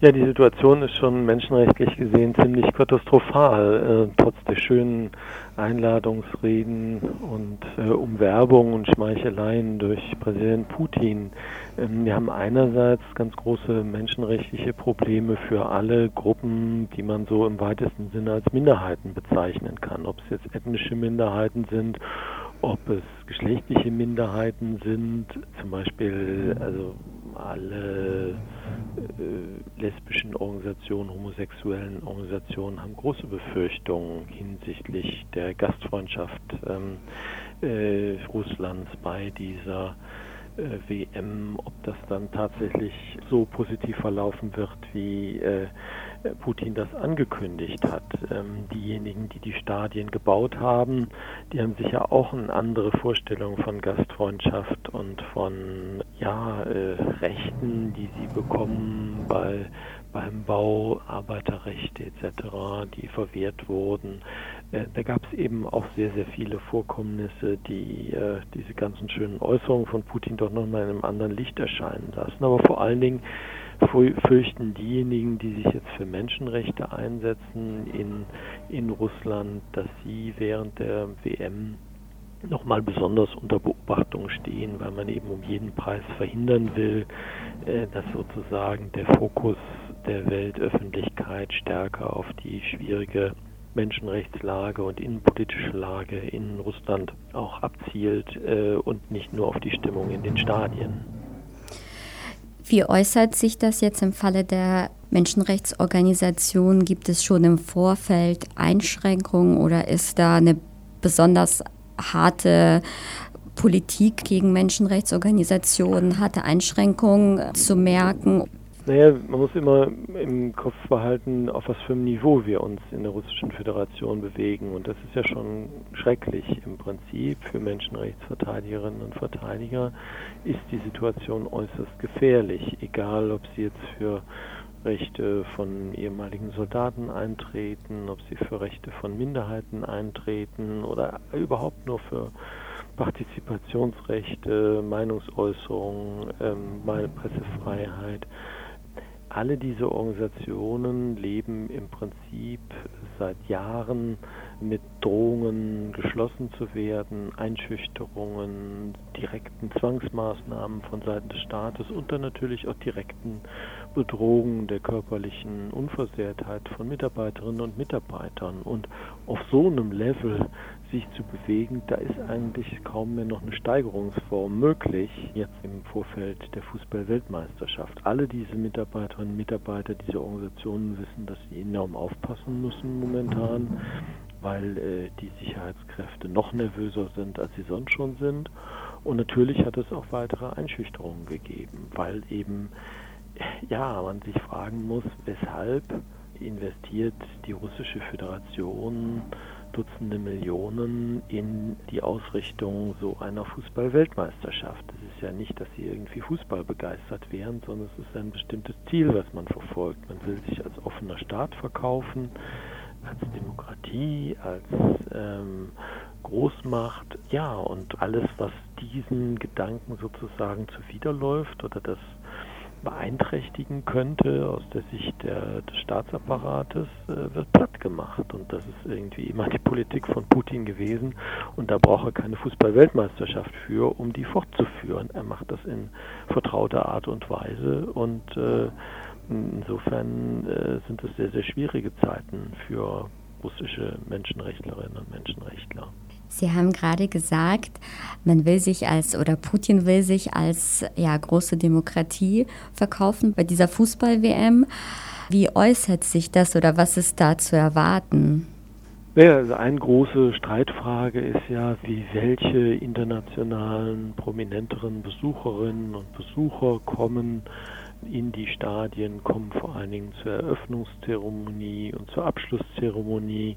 Ja, die Situation ist schon menschenrechtlich gesehen ziemlich katastrophal. Äh, trotz der schönen Einladungsreden und äh, Umwerbung und Schmeicheleien durch Präsident Putin. Ähm, wir haben einerseits ganz große menschenrechtliche Probleme für alle Gruppen, die man so im weitesten Sinne als Minderheiten bezeichnen kann. Ob es jetzt ethnische Minderheiten sind ob es geschlechtliche Minderheiten sind, zum Beispiel also alle äh, lesbischen Organisationen, homosexuellen Organisationen haben große Befürchtungen hinsichtlich der Gastfreundschaft ähm, äh, Russlands bei dieser äh, WM, ob das dann tatsächlich so positiv verlaufen wird, wie äh, Putin das angekündigt hat. Ähm, diejenigen, die die Stadien gebaut haben, die haben sicher auch eine andere Vorstellung von Gastfreundschaft und von ja, äh, Rechten, die sie bekommen bei, beim Bau, Arbeiterrechte etc., die verwehrt wurden. Äh, da gab es eben auch sehr, sehr viele Vorkommnisse, die äh, diese ganzen schönen Äußerungen von Putin doch nochmal in einem anderen Licht erscheinen lassen. Aber vor allen Dingen fürchten diejenigen, die sich jetzt für Menschenrechte einsetzen in, in Russland, dass sie während der WM nochmal besonders unter Beobachtung stehen, weil man eben um jeden Preis verhindern will, äh, dass sozusagen der Fokus der Weltöffentlichkeit stärker auf die schwierige Menschenrechtslage und innenpolitische Lage in Russland auch abzielt äh, und nicht nur auf die Stimmung in den Stadien. Wie äußert sich das jetzt im Falle der Menschenrechtsorganisation? Gibt es schon im Vorfeld Einschränkungen oder ist da eine besonders harte Politik gegen Menschenrechtsorganisationen, harte Einschränkungen zu merken? Naja, man muss immer im Kopf behalten, auf was für einem Niveau wir uns in der Russischen Föderation bewegen. Und das ist ja schon schrecklich im Prinzip. Für Menschenrechtsverteidigerinnen und Verteidiger ist die Situation äußerst gefährlich, egal ob sie jetzt für Rechte von ehemaligen Soldaten eintreten, ob sie für Rechte von Minderheiten eintreten oder überhaupt nur für Partizipationsrechte, Meinungsäußerung, ähm, Pressefreiheit alle diese Organisationen leben im Prinzip seit Jahren mit Drohungen geschlossen zu werden, Einschüchterungen, direkten Zwangsmaßnahmen von Seiten des Staates und dann natürlich auch direkten Bedrohungen der körperlichen Unversehrtheit von Mitarbeiterinnen und Mitarbeitern. Und auf so einem Level sich zu bewegen, da ist eigentlich kaum mehr noch eine Steigerungsform möglich, jetzt im Vorfeld der Fußball-Weltmeisterschaft. Alle diese Mitarbeiterinnen und Mitarbeiter dieser Organisationen wissen, dass sie enorm aufpassen müssen momentan, weil äh, die Sicherheitskräfte noch nervöser sind, als sie sonst schon sind. Und natürlich hat es auch weitere Einschüchterungen gegeben, weil eben, ja, man sich fragen muss, weshalb investiert die russische Föderation Dutzende Millionen in die Ausrichtung so einer Fußball-Weltmeisterschaft. Es ist ja nicht, dass sie irgendwie Fußball begeistert wären, sondern es ist ein bestimmtes Ziel, was man verfolgt. Man will sich als offener Staat verkaufen, als Demokratie, als ähm, Großmacht. Ja, und alles, was diesen Gedanken sozusagen zuwiderläuft oder das beeinträchtigen könnte aus der Sicht der, des Staatsapparates, äh, wird platt gemacht. Und das ist irgendwie immer die Politik von Putin gewesen. Und da braucht er keine Fußball-Weltmeisterschaft für, um die fortzuführen. Er macht das in vertrauter Art und Weise. Und äh, insofern äh, sind es sehr, sehr schwierige Zeiten für russische Menschenrechtlerinnen und Menschenrechtler. Sie haben gerade gesagt, man will sich als oder Putin will sich als ja, große Demokratie verkaufen bei dieser Fußball-WM. Wie äußert sich das oder was ist da zu erwarten? Ja, also eine große Streitfrage ist ja, wie welche internationalen prominenteren Besucherinnen und Besucher kommen in die Stadien, kommen vor allen Dingen zur Eröffnungszeremonie und zur Abschlusszeremonie,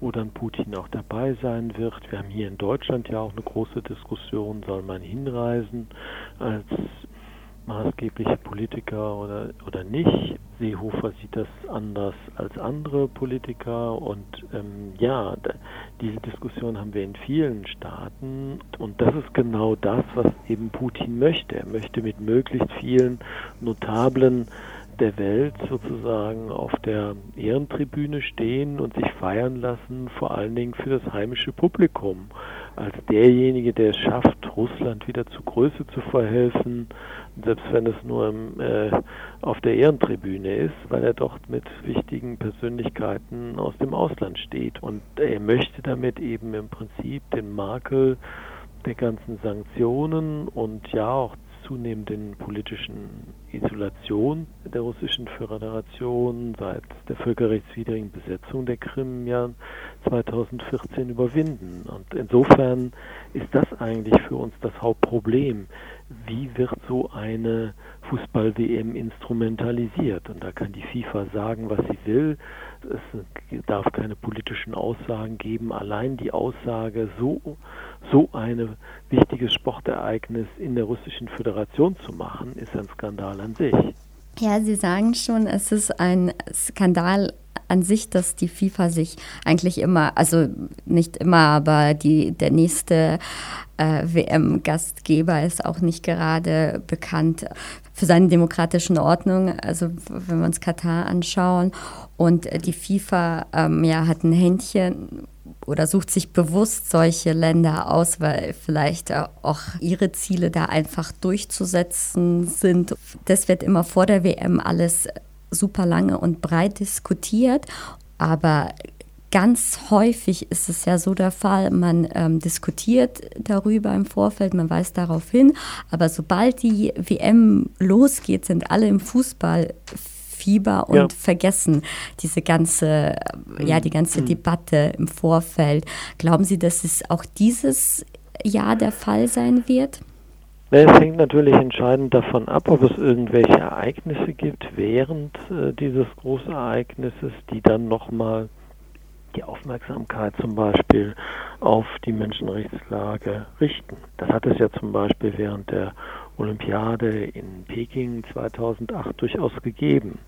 wo dann Putin auch dabei sein wird. Wir haben hier in Deutschland ja auch eine große Diskussion, soll man hinreisen als maßgebliche Politiker oder, oder nicht. Seehofer sieht das anders als andere Politiker und ähm, ja, diese Diskussion haben wir in vielen Staaten und das ist genau das, was eben Putin möchte. Er möchte mit möglichst vielen notablen der Welt sozusagen auf der Ehrentribüne stehen und sich feiern lassen, vor allen Dingen für das heimische Publikum, als derjenige, der es schafft, Russland wieder zu Größe zu verhelfen, selbst wenn es nur im, äh, auf der Ehrentribüne ist, weil er dort mit wichtigen Persönlichkeiten aus dem Ausland steht. Und er möchte damit eben im Prinzip den Makel der ganzen Sanktionen und ja auch zunehmenden politischen Isolation der russischen Föderation seit der völkerrechtswidrigen Besetzung der Krim im Jahr 2014 überwinden. Und insofern ist das eigentlich für uns das Hauptproblem. Wie wird so eine Fußball-WM instrumentalisiert? Und da kann die FIFA sagen, was sie will. Es darf keine politischen Aussagen geben. Allein die Aussage, so, so ein wichtiges Sportereignis in der russischen Föderation zu machen, ist ein Skandal an sich. Ja, Sie sagen schon, es ist ein Skandal an sich, dass die FIFA sich eigentlich immer, also nicht immer, aber die, der nächste äh, WM-Gastgeber ist auch nicht gerade bekannt für seine demokratischen Ordnung. Also wenn wir uns Katar anschauen und die FIFA ähm, ja, hat ein Händchen oder sucht sich bewusst solche Länder aus, weil vielleicht auch ihre Ziele da einfach durchzusetzen sind. Das wird immer vor der WM alles super lange und breit diskutiert, aber ganz häufig ist es ja so der Fall, man ähm, diskutiert darüber im Vorfeld, man weist darauf hin, aber sobald die WM losgeht, sind alle im Fußball Fieber und ja. vergessen diese ganze, ja, die ganze mhm. Debatte im Vorfeld. Glauben Sie, dass es auch dieses Jahr der Fall sein wird? Es hängt natürlich entscheidend davon ab, ob es irgendwelche Ereignisse gibt während äh, dieses Großereignisses, die dann nochmal die Aufmerksamkeit zum Beispiel auf die Menschenrechtslage richten. Das hat es ja zum Beispiel während der Olympiade in Peking 2008 durchaus gegeben.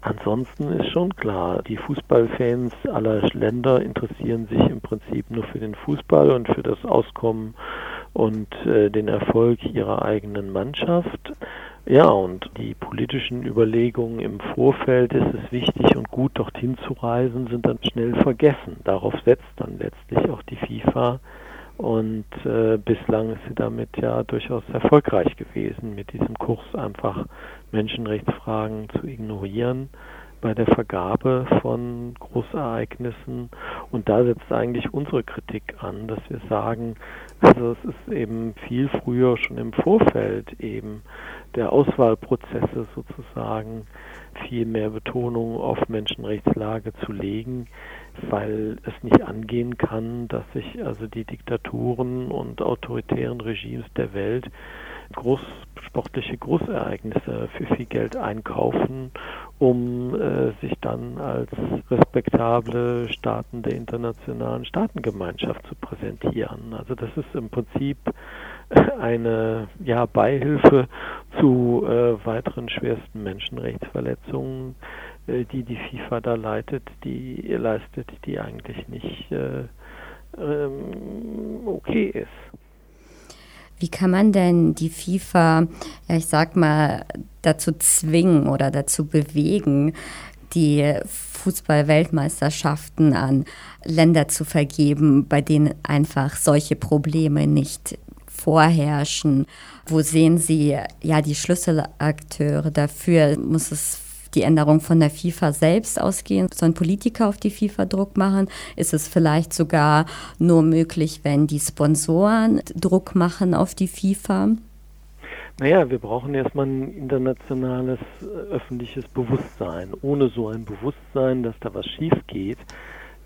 Ansonsten ist schon klar, die Fußballfans aller Länder interessieren sich im Prinzip nur für den Fußball und für das Auskommen und äh, den Erfolg ihrer eigenen Mannschaft. Ja, und die politischen Überlegungen im Vorfeld, ist es wichtig und gut, dorthin zu reisen, sind dann schnell vergessen. Darauf setzt dann letztlich auch die FIFA. Und äh, bislang ist sie damit ja durchaus erfolgreich gewesen, mit diesem Kurs einfach Menschenrechtsfragen zu ignorieren bei der Vergabe von Großereignissen. Und da setzt eigentlich unsere Kritik an, dass wir sagen, also es ist eben viel früher schon im Vorfeld eben der Auswahlprozesse sozusagen viel mehr Betonung auf Menschenrechtslage zu legen, weil es nicht angehen kann, dass sich also die Diktaturen und autoritären Regimes der Welt groß, sportliche Großereignisse für viel Geld einkaufen, um äh, sich dann als respektable Staaten der internationalen Staatengemeinschaft zu präsentieren. Also das ist im Prinzip eine ja, Beihilfe zu äh, weiteren schwersten Menschenrechtsverletzungen, die die FIFA da leitet, die leistet, die eigentlich nicht äh, ähm, okay ist. Wie kann man denn die FIFA, ja, ich sag mal, dazu zwingen oder dazu bewegen, die Fußball-Weltmeisterschaften an Länder zu vergeben, bei denen einfach solche Probleme nicht vorherrschen? Wo sehen Sie ja die Schlüsselakteure dafür? Muss es die Änderung von der FIFA selbst ausgehen? Sollen Politiker auf die FIFA Druck machen? Ist es vielleicht sogar nur möglich, wenn die Sponsoren Druck machen auf die FIFA? Naja, wir brauchen erstmal ein internationales äh, öffentliches Bewusstsein. Ohne so ein Bewusstsein, dass da was schief geht,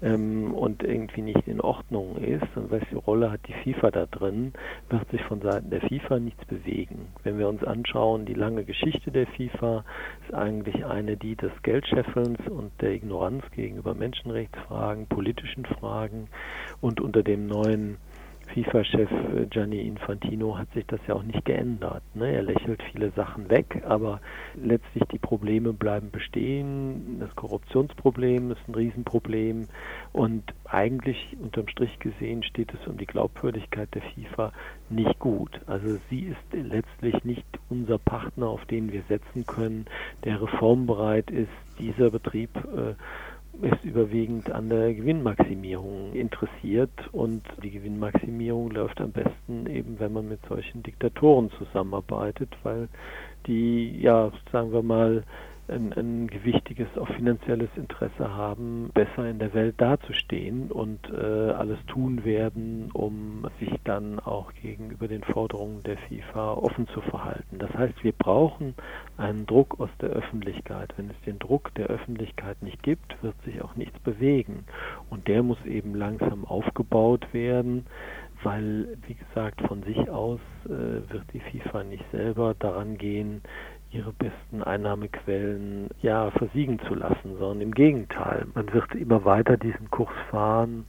ähm, und irgendwie nicht in Ordnung ist und welche Rolle hat die FIFA da drin, wird sich von Seiten der FIFA nichts bewegen. Wenn wir uns anschauen, die lange Geschichte der FIFA ist eigentlich eine die des Geldscheffelns und der Ignoranz gegenüber Menschenrechtsfragen, politischen Fragen und unter dem neuen FIFA-Chef Gianni Infantino hat sich das ja auch nicht geändert. Ne? Er lächelt viele Sachen weg, aber letztlich die Probleme bleiben bestehen. Das Korruptionsproblem ist ein Riesenproblem und eigentlich unterm Strich gesehen steht es um die Glaubwürdigkeit der FIFA nicht gut. Also sie ist letztlich nicht unser Partner, auf den wir setzen können, der reformbereit ist. Dieser Betrieb äh, ist überwiegend an der Gewinnmaximierung interessiert und die Gewinnmaximierung läuft am besten eben, wenn man mit solchen Diktatoren zusammenarbeitet, weil die, ja, sagen wir mal, ein, ein gewichtiges, auch finanzielles Interesse haben, besser in der Welt dazustehen und äh, alles tun werden, um sich dann auch gegenüber den Forderungen der FIFA offen zu verhalten. Das heißt, wir brauchen einen Druck aus der Öffentlichkeit. Wenn es den Druck der Öffentlichkeit nicht gibt, wird sich auch nichts bewegen. Und der muss eben langsam aufgebaut werden weil, wie gesagt, von sich aus äh, wird die FIFA nicht selber daran gehen, ihre besten Einnahmequellen ja versiegen zu lassen, sondern im Gegenteil. Man wird immer weiter diesen Kurs fahren,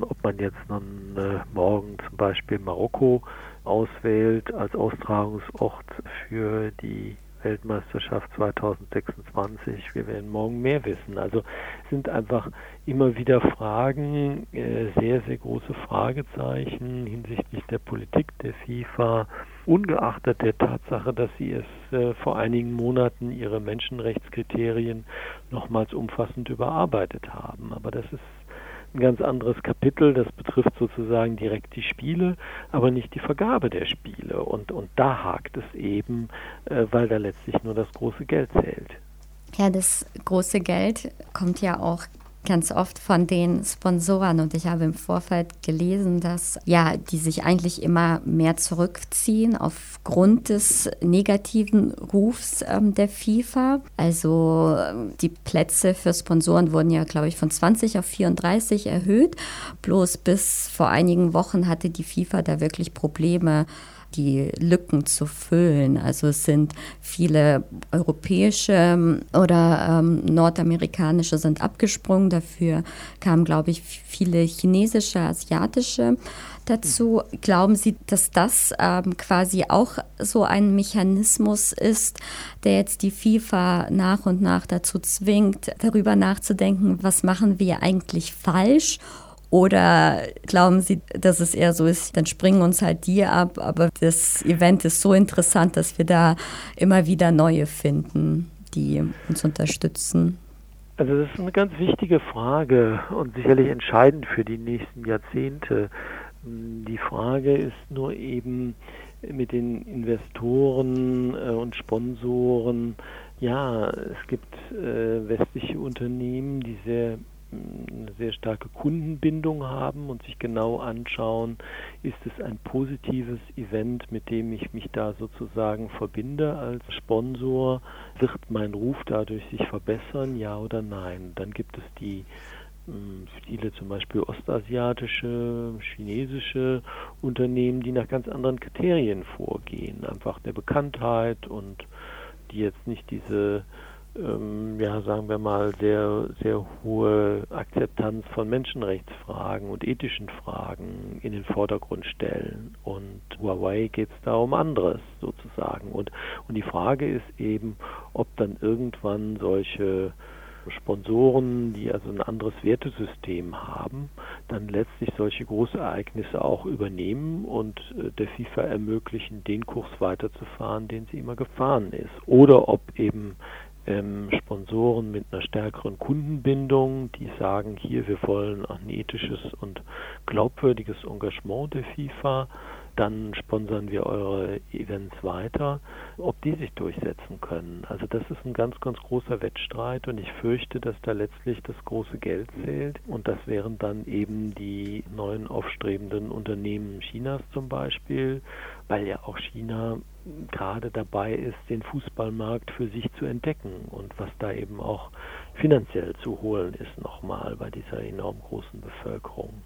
ob man jetzt nun äh, morgen zum Beispiel Marokko auswählt als Austragungsort für die Weltmeisterschaft 2026. Wir werden morgen mehr wissen. Also sind einfach immer wieder Fragen, äh, sehr, sehr große Fragezeichen hinsichtlich der Politik der FIFA, ungeachtet der Tatsache, dass sie es äh, vor einigen Monaten ihre Menschenrechtskriterien nochmals umfassend überarbeitet haben. Aber das ist ein ganz anderes Kapitel. Das betrifft sozusagen direkt die Spiele, aber nicht die Vergabe der Spiele. Und, und da hakt es eben, äh, weil da letztlich nur das große Geld zählt. Ja, das große Geld kommt ja auch ganz oft von den Sponsoren und ich habe im Vorfeld gelesen, dass ja, die sich eigentlich immer mehr zurückziehen aufgrund des negativen Rufs ähm, der FIFA. Also ähm, die Plätze für Sponsoren wurden ja, glaube ich, von 20 auf 34 erhöht. Bloß bis vor einigen Wochen hatte die FIFA da wirklich Probleme die Lücken zu füllen. Also es sind viele europäische ähm, oder ähm, nordamerikanische sind abgesprungen. Dafür kamen, glaube ich, viele chinesische, asiatische dazu. Glauben Sie, dass das ähm, quasi auch so ein Mechanismus ist, der jetzt die FIFA nach und nach dazu zwingt, darüber nachzudenken, was machen wir eigentlich falsch? Oder glauben Sie, dass es eher so ist, dann springen uns halt die ab, aber das Event ist so interessant, dass wir da immer wieder neue finden, die uns unterstützen? Also das ist eine ganz wichtige Frage und sicherlich entscheidend für die nächsten Jahrzehnte. Die Frage ist nur eben mit den Investoren äh, und Sponsoren. Ja, es gibt äh, westliche Unternehmen, die sehr eine sehr starke Kundenbindung haben und sich genau anschauen, ist es ein positives Event, mit dem ich mich da sozusagen verbinde als Sponsor, wird mein Ruf dadurch sich verbessern, ja oder nein. Dann gibt es die hm, viele zum Beispiel ostasiatische, chinesische Unternehmen, die nach ganz anderen Kriterien vorgehen, einfach der Bekanntheit und die jetzt nicht diese ähm, ja, sagen wir mal, sehr, sehr hohe Akzeptanz von Menschenrechtsfragen und ethischen Fragen in den Vordergrund stellen. Und Huawei geht es da um anderes sozusagen. Und, und die Frage ist eben, ob dann irgendwann solche Sponsoren, die also ein anderes Wertesystem haben, dann letztlich solche Großereignisse auch übernehmen und äh, der FIFA ermöglichen, den Kurs weiterzufahren, den sie immer gefahren ist. Oder ob eben ähm, Sponsoren mit einer stärkeren Kundenbindung, die sagen, hier, wir wollen ein ethisches und glaubwürdiges Engagement der FIFA, dann sponsern wir eure Events weiter, ob die sich durchsetzen können. Also das ist ein ganz, ganz großer Wettstreit und ich fürchte, dass da letztlich das große Geld zählt und das wären dann eben die neuen aufstrebenden Unternehmen Chinas zum Beispiel, weil ja auch China gerade dabei ist, den Fußballmarkt für sich zu entdecken und was da eben auch finanziell zu holen ist nochmal bei dieser enorm großen Bevölkerung.